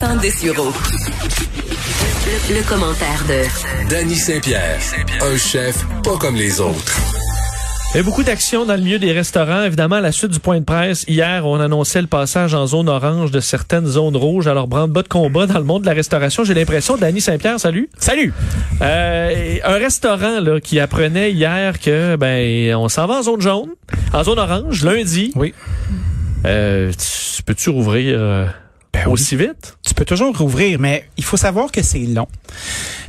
Tendez sur Le, le commentaire de Danny Saint-Pierre, un chef pas comme les autres. Il y a beaucoup d'actions dans le milieu des restaurants. Évidemment, à la suite du point de presse, hier, on annonçait le passage en zone orange de certaines zones rouges. Alors, branle-bas de combat dans le monde de la restauration. J'ai l'impression, Danny Saint-Pierre, salut. Salut. Euh, un restaurant là, qui apprenait hier que ben on s'en va en zone jaune, en zone orange, lundi. Oui. Euh, tu- peux-tu rouvrir euh, Ben oui. aussi vite? Tu peux toujours rouvrir, mais il faut savoir que c'est long.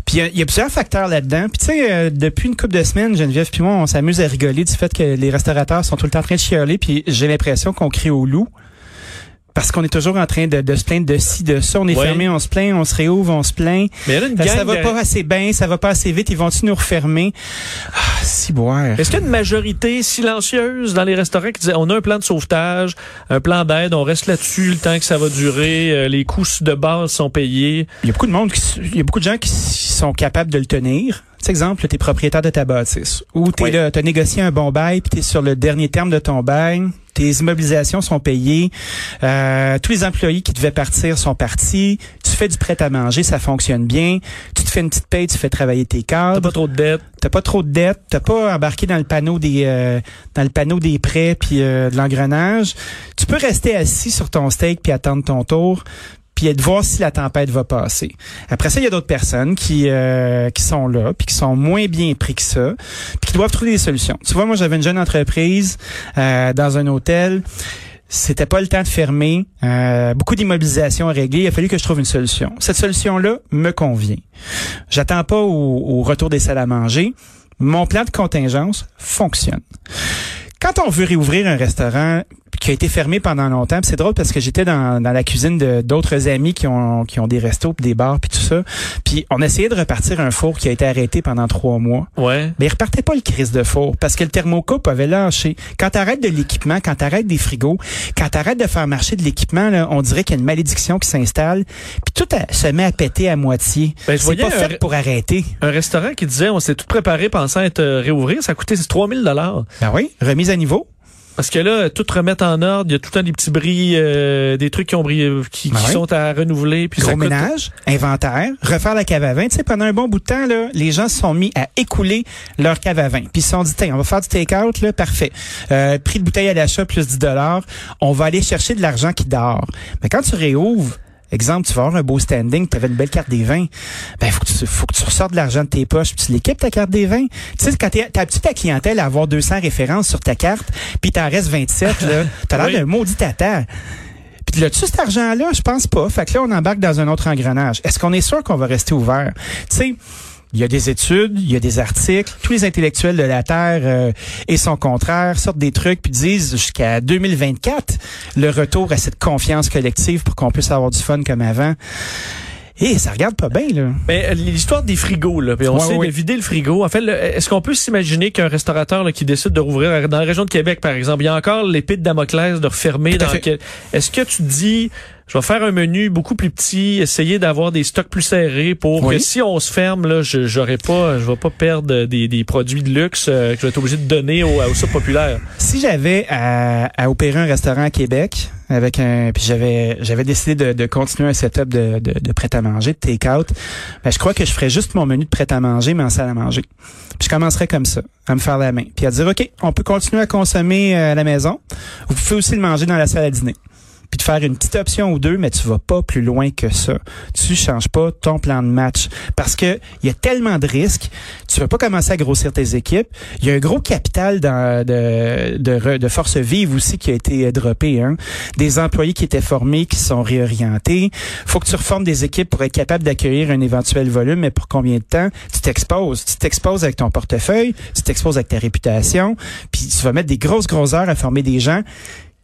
Puis il y y, a plusieurs facteurs là-dedans. Puis tu sais, euh, depuis une couple de semaines, Geneviève puis moi, on s'amuse à rigoler du fait que les restaurateurs sont tout le temps en train de chialer. Puis j'ai l'impression qu'on crie au loup. Parce qu'on est toujours en train de, de se plaindre de ci, de ça. On est Ouais. fermé, on se plaint, on se réouvre, on se plaint. Mais il y en a une gang ça va de- pas assez bien, ça va pas assez vite, ils vont-tu nous refermer? Ah, si boire. Est-ce qu'il y a une majorité silencieuse dans les restaurants qui disait on a un plan de sauvetage, un plan d'aide, on reste là-dessus le temps que ça va durer, euh, les coûts de base sont payés? Il y a beaucoup de monde, qui, il y a beaucoup de gens qui sont capables de le tenir. Tu sais, exemple, t'es propriétaire de ta bâtisse. Ou t'es Oui. là, t'as négocié un bon bail, puis t'es sur le dernier terme de ton bail. Tes immobilisations sont payées. Euh, tous les employés qui devaient partir sont partis. Tu fais du prêt à manger, ça fonctionne bien. Tu te fais une petite paye, tu fais travailler tes T'as cadres. pas trop de dettes. T'as pas trop de dettes. T'as pas embarqué dans le panneau des euh, dans le panneau des prêts puis euh, de l'engrenage. Tu peux rester assis sur ton steak puis attendre ton tour puis de voir si la tempête va passer. Après ça, il y a d'autres personnes qui euh, qui sont là puis qui sont moins bien pris que ça puis qui doivent trouver des solutions. Tu vois, moi j'avais une jeune entreprise euh, dans un hôtel. C'était pas le temps de fermer. Euh, beaucoup d'immobilisation à régler. Il a fallu que je trouve une solution. Cette solution-là me convient. J'attends pas au, au retour des salles à manger. Mon plan de contingence fonctionne. Quand on veut réouvrir un restaurant qui a été fermé pendant longtemps, c'est drôle parce que j'étais dans, dans la cuisine de d'autres amis qui ont qui ont des restos, puis des bars, puis tout ça. Puis on essayait de repartir un four qui a été arrêté pendant trois mois. Ouais. Mais il repartait pas le crise de four parce que le thermocoupe avait lâché. Quand t'arrêtes de l'équipement, quand t'arrêtes des frigos, quand t'arrêtes de faire marcher de l'équipement, là, on dirait qu'il y a une malédiction qui s'installe. Puis tout a- se met à péter à moitié. Ben, je c'est pas fait pour arrêter. Un restaurant qui disait on s'est tout préparé pensant être euh, réouvrir, ça a coûté 3000 dollars. Ben oui, remise à niveau. Parce que là, tout remettre en ordre, il y a tout le temps des petits bris, euh, des trucs qui ont brillé, qui, qui Ben sont à renouveler. Puis Gros coûte- ménage, inventaire, refaire la cave à vin. Tu sais, pendant un bon bout de temps, là, les gens se sont mis à écouler leur cave à vin. Puis ils se sont dit, Tiens, on va faire du take-out, là, parfait. Euh, prix de bouteille à l'achat plus 10 dollars. On va aller chercher de l'argent qui dort. Mais quand tu réouvres, exemple, tu vas avoir un beau standing, tu avais une belle carte des vins, ben faut que tu, faut que tu ressortes de l'argent de tes poches, puis tu l'équipes ta carte des vins. Tu sais, quand t'es- t'as habitué ta clientèle à avoir 200 références sur ta carte, puis t'en restes 27, là, t'as l'air Oui. d'un maudit tata. Puis là-dessus, cet argent-là, je pense pas. Fait que là, on embarque dans un autre engrenage. Est-ce qu'on est sûr qu'on va rester ouvert? Tu sais, il y a des études, il y a des articles, tous les intellectuels de la Terre euh, et son contraire sortent des trucs puis disent jusqu'à 2024 le retour à cette confiance collective pour qu'on puisse avoir du fun comme avant. Et ça regarde pas bien là. Mais euh, l'histoire des frigos, là, puis on Ouais, sait ouais. de vider le frigo. En fait, est-ce qu'on peut s'imaginer qu'un restaurateur là, qui décide de rouvrir dans la région de Québec, par exemple, il y a encore l'épée de Damoclès de refermer dans Est-ce que tu dis, je vais faire un menu beaucoup plus petit, essayer d'avoir des stocks plus serrés pour Oui. que si on se ferme, là, je j'aurai pas, je vais pas perdre des, des produits de luxe euh, que je vais être obligé de donner au, au sub populaire. Si j'avais à, à opérer un restaurant à Québec avec un puis j'avais j'avais décidé de, de continuer un setup de, de, de prêt à manger, de take-out, ben je crois que je ferais juste mon menu de prêt à manger mais en salle à manger. Puis je commencerais comme ça, à me faire la main, puis à dire OK, on peut continuer à consommer euh, à la maison. Vous pouvez aussi le manger dans la salle à dîner. Puis de faire une petite option ou deux, mais tu vas pas plus loin que ça. Tu changes pas ton plan de match parce que il y a tellement de risques. Tu vas pas commencer à grossir tes équipes. Il y a un gros capital dans, de, de, de force vive aussi qui a été droppé. Hein. Des employés qui étaient formés, qui sont réorientés. faut que tu reformes des équipes pour être capable d'accueillir un éventuel volume, mais pour combien de temps? Tu t'exposes. Tu t'exposes avec ton portefeuille, tu t'exposes avec ta réputation, puis tu vas mettre des grosses, grosses heures à former des gens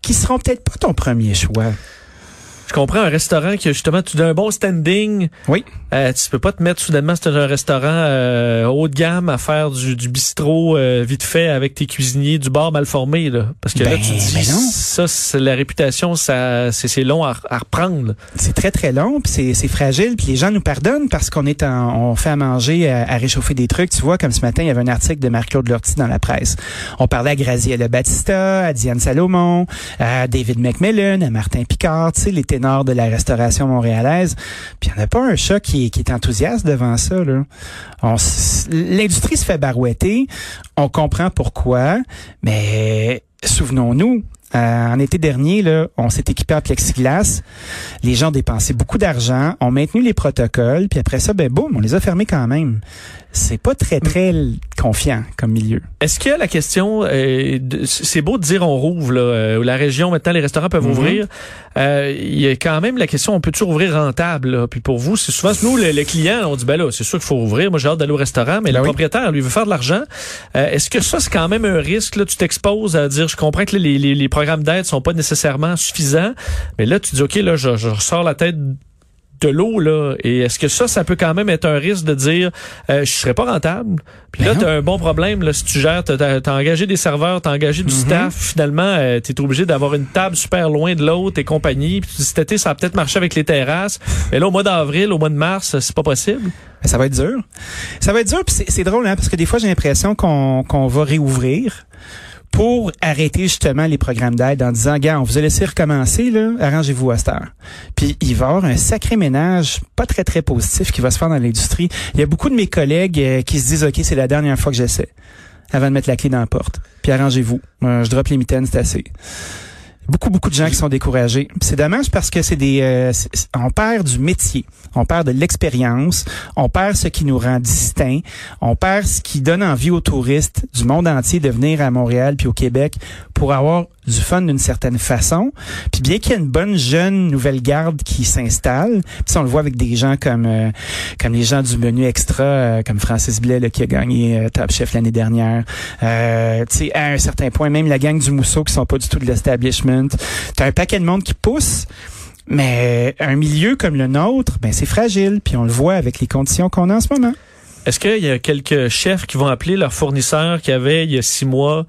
qui seront peut-être pas ton premier choix. Je comprends un restaurant qui a justement tu as un bon standing. Oui. Euh, tu peux pas te mettre soudainement c'est un restaurant euh, haut de gamme à faire du, du bistrot euh, vite fait avec tes cuisiniers du bar mal formé là parce que là Ben, tu te dis ben ça c'est la réputation ça c'est c'est long à, à reprendre. C'est très très long, puis c'est c'est fragile, puis les gens nous pardonnent parce qu'on est en, on fait à manger, à, à réchauffer des trucs. Tu vois, comme ce matin, il y avait un article de Marc-Claude Lortie dans la presse. On parlait à Graziella Battista, à Diane Salomon, à David McMillan, à Martin Picard, tu sais, les ténor de la restauration montréalaise. Puis il n'y en a pas un chat qui, est enthousiaste devant ça. L'industrie se fait barouetter. On comprend pourquoi, mais souvenons-nous, euh, en été dernier, là, on s'est équipé en plexiglas. Les gens dépensé beaucoup d'argent, ont maintenu les protocoles, puis après ça, ben boum, on les a fermés quand même. C'est pas très très confiant comme milieu. Est-ce que la question, euh, c'est beau de dire on rouvre là, euh, la région maintenant les restaurants peuvent mm-hmm. ouvrir. Euh, il y a quand même la question, on peut toujours ouvrir rentable. Là? Puis pour vous, c'est souvent nous les, clients, on dit ben là, c'est sûr qu'il faut ouvrir. Moi j'ai hâte d'aller au restaurant, mais ben le propriétaire lui veut faire de l'argent. Est-ce que ça c'est quand même un risque là? Tu t'exposes à dire, je comprends que les, les, les programmes d'aide sont pas nécessairement suffisants, mais là tu dis ok là, je, je ressors la tête de l'eau là. Et est-ce que ça ça peut quand même être un risque de dire euh, je serais pas rentable? Puis là ben tu as un bon problème là si tu gères tu as, engagé des serveurs tu as engagé du mm-hmm. staff finalement euh, tu es obligé d'avoir une table super loin de l'autre et compagnie. Puis cet été ça a peut-être marché avec les terrasses. Mais là au mois d'avril au mois de mars c'est pas possible. Ça va être dur. Ça va être dur puis c'est drôle hein, parce que des fois j'ai l'impression qu'on qu'on va réouvrir pour arrêter justement les programmes d'aide en disant, gars, on vous a laissé recommencer, là, arrangez-vous à cette heure. Puis il va y avoir un sacré ménage pas très, très positif qui va se faire dans l'industrie. Il y a beaucoup de mes collègues euh, qui se disent, OK, c'est la dernière fois que j'essaie avant de mettre la clé dans la porte. Puis arrangez-vous. Je drop les mitaines, c'est assez beaucoup beaucoup de gens qui sont découragés. C'est dommage parce que c'est des euh, on perd du métier, on perd de l'expérience, on perd ce qui nous rend distincts, on perd ce qui donne envie aux touristes du monde entier de venir à Montréal puis au Québec pour avoir du fun d'une certaine façon. Puis bien qu'il y ait une bonne jeune nouvelle garde qui s'installe, puis on le voit avec des gens comme euh, comme les gens du menu extra, euh, comme Francis Blais là, qui a gagné euh, Top Chef l'année dernière. Euh, tu sais, à un certain point, même la gang du Mousseau qui sont pas du tout de l'establishment. T'as un paquet de monde qui pousse. Mais un milieu comme le nôtre, ben c'est fragile, puis on le voit avec les conditions qu'on a en ce moment. Est-ce qu'il y a quelques chefs qui vont appeler leurs fournisseurs qui avaient il y a six mois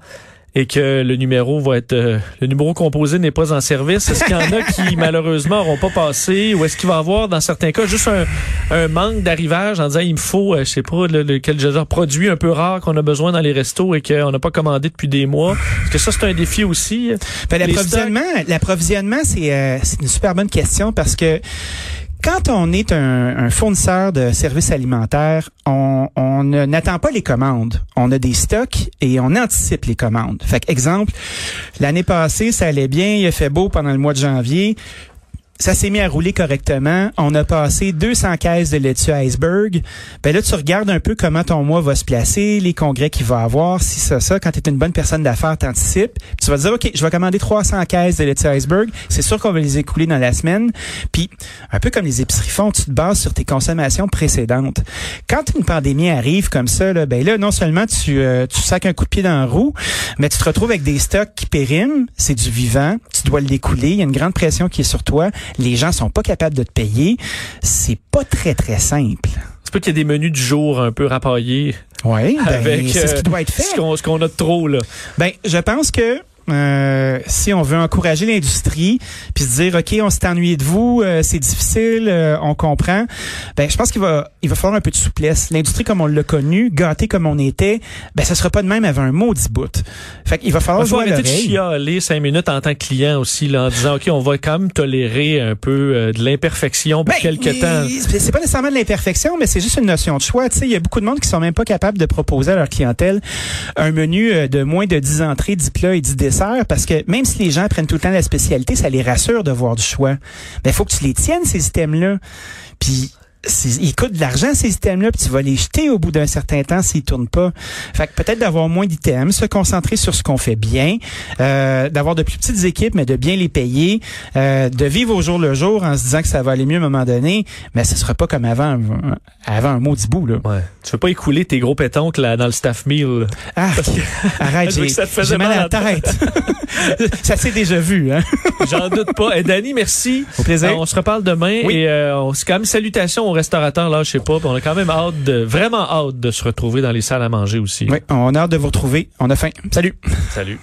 et que le numéro va être euh, le numéro composé n'est pas en service. Est-ce qu'il y en a qui malheureusement n'auront pas passé ou est-ce qu'il va y avoir dans certains cas juste un, un manque d'arrivage en disant il me faut euh, je sais pas le, le, quel genre produit un peu rare qu'on a besoin dans les restos et qu'on n'a pas commandé depuis des mois. Est-ce que ça c'est un défi aussi? Ben, l'approvisionnement l'approvisionnement c'est euh, c'est une super bonne question parce que quand on est un, fournisseur de services alimentaires, on, on n'attend pas les commandes. On a des stocks et on anticipe les commandes. Fait exemple, l'année passée, ça allait bien, il a fait beau pendant le mois de janvier ça s'est mis à rouler correctement. On a passé 200 caisses de laitue iceberg. Ben là, tu regardes un peu comment ton mois va se placer, les congrès qu'il va avoir, si ça, ça. Quand tu es une bonne personne d'affaires, t'anticipes. Tu vas te dire, OK, je vais commander 300 caisses de laitue iceberg. C'est sûr qu'on va les écouler dans la semaine. Puis, un peu comme les épiceries font, tu te bases sur tes consommations précédentes. Quand une pandémie arrive comme ça, ben là, non seulement tu, euh, sacs un coup de pied dans la roue, mais tu te retrouves avec des stocks qui périment. C'est du vivant. Tu dois l'écouler. Il y a une grande pression qui est sur toi les gens sont pas capables de te payer, c'est pas très très simple. C'est pas qu'il y a des menus du jour un peu rapaillés. Oui, ben, c'est ce qui doit être fait. Ce qu'on a de trop là. Ben, je pense que euh, si on veut encourager l'industrie, puis se dire ok, on s'est ennuyé de vous, euh, c'est difficile, euh, on comprend. Ben, je pense qu'il va, il va falloir un peu de souplesse. L'industrie comme on l'a connu, gâté comme on était, ben ça sera pas de même avant un maudit bout. Fait qu'il va falloir jouer arrêter de chialer cinq minutes en tant que client aussi, là, en disant ok, on va quand même tolérer un peu de l'imperfection pour ben, quelques temps. C'est pas nécessairement de l'imperfection, mais c'est juste une notion de choix. Tu sais, il y a beaucoup de monde qui sont même pas capables de proposer à leur clientèle un menu de moins de 10 entrées, 10 plats et 10 desserts parce que même si les gens prennent tout le temps la spécialité, ça les rassure de voir du choix. Mais il faut que tu les tiennes, ces systèmes-là. Puis ils coûtent de l'argent ces systèmes-là, puis tu vas les jeter au bout d'un certain temps s'ils tournent pas. Fait que peut-être d'avoir moins d'items, se concentrer sur ce qu'on fait bien, euh, d'avoir de plus petites équipes, mais de bien les payer, euh, de vivre au jour le jour en se disant que ça va aller mieux à un moment donné, mais ce sera pas comme avant, avant un maudit bout là. Ouais. Tu veux pas écouler tes gros pétoncles là, dans le staff meal. Ah, arrête, j'ai mal à la tête. ça s'est déjà vu, hein. J'en doute pas. Et Danny, merci. Au plaisir. Euh, on se reparle demain et euh, on se quand même salutations aux restaurateurs, là, je sais pas. On a quand même hâte de, vraiment hâte de se retrouver dans les salles à manger aussi. Oui, on a hâte de vous retrouver. On a faim. Salut. Salut.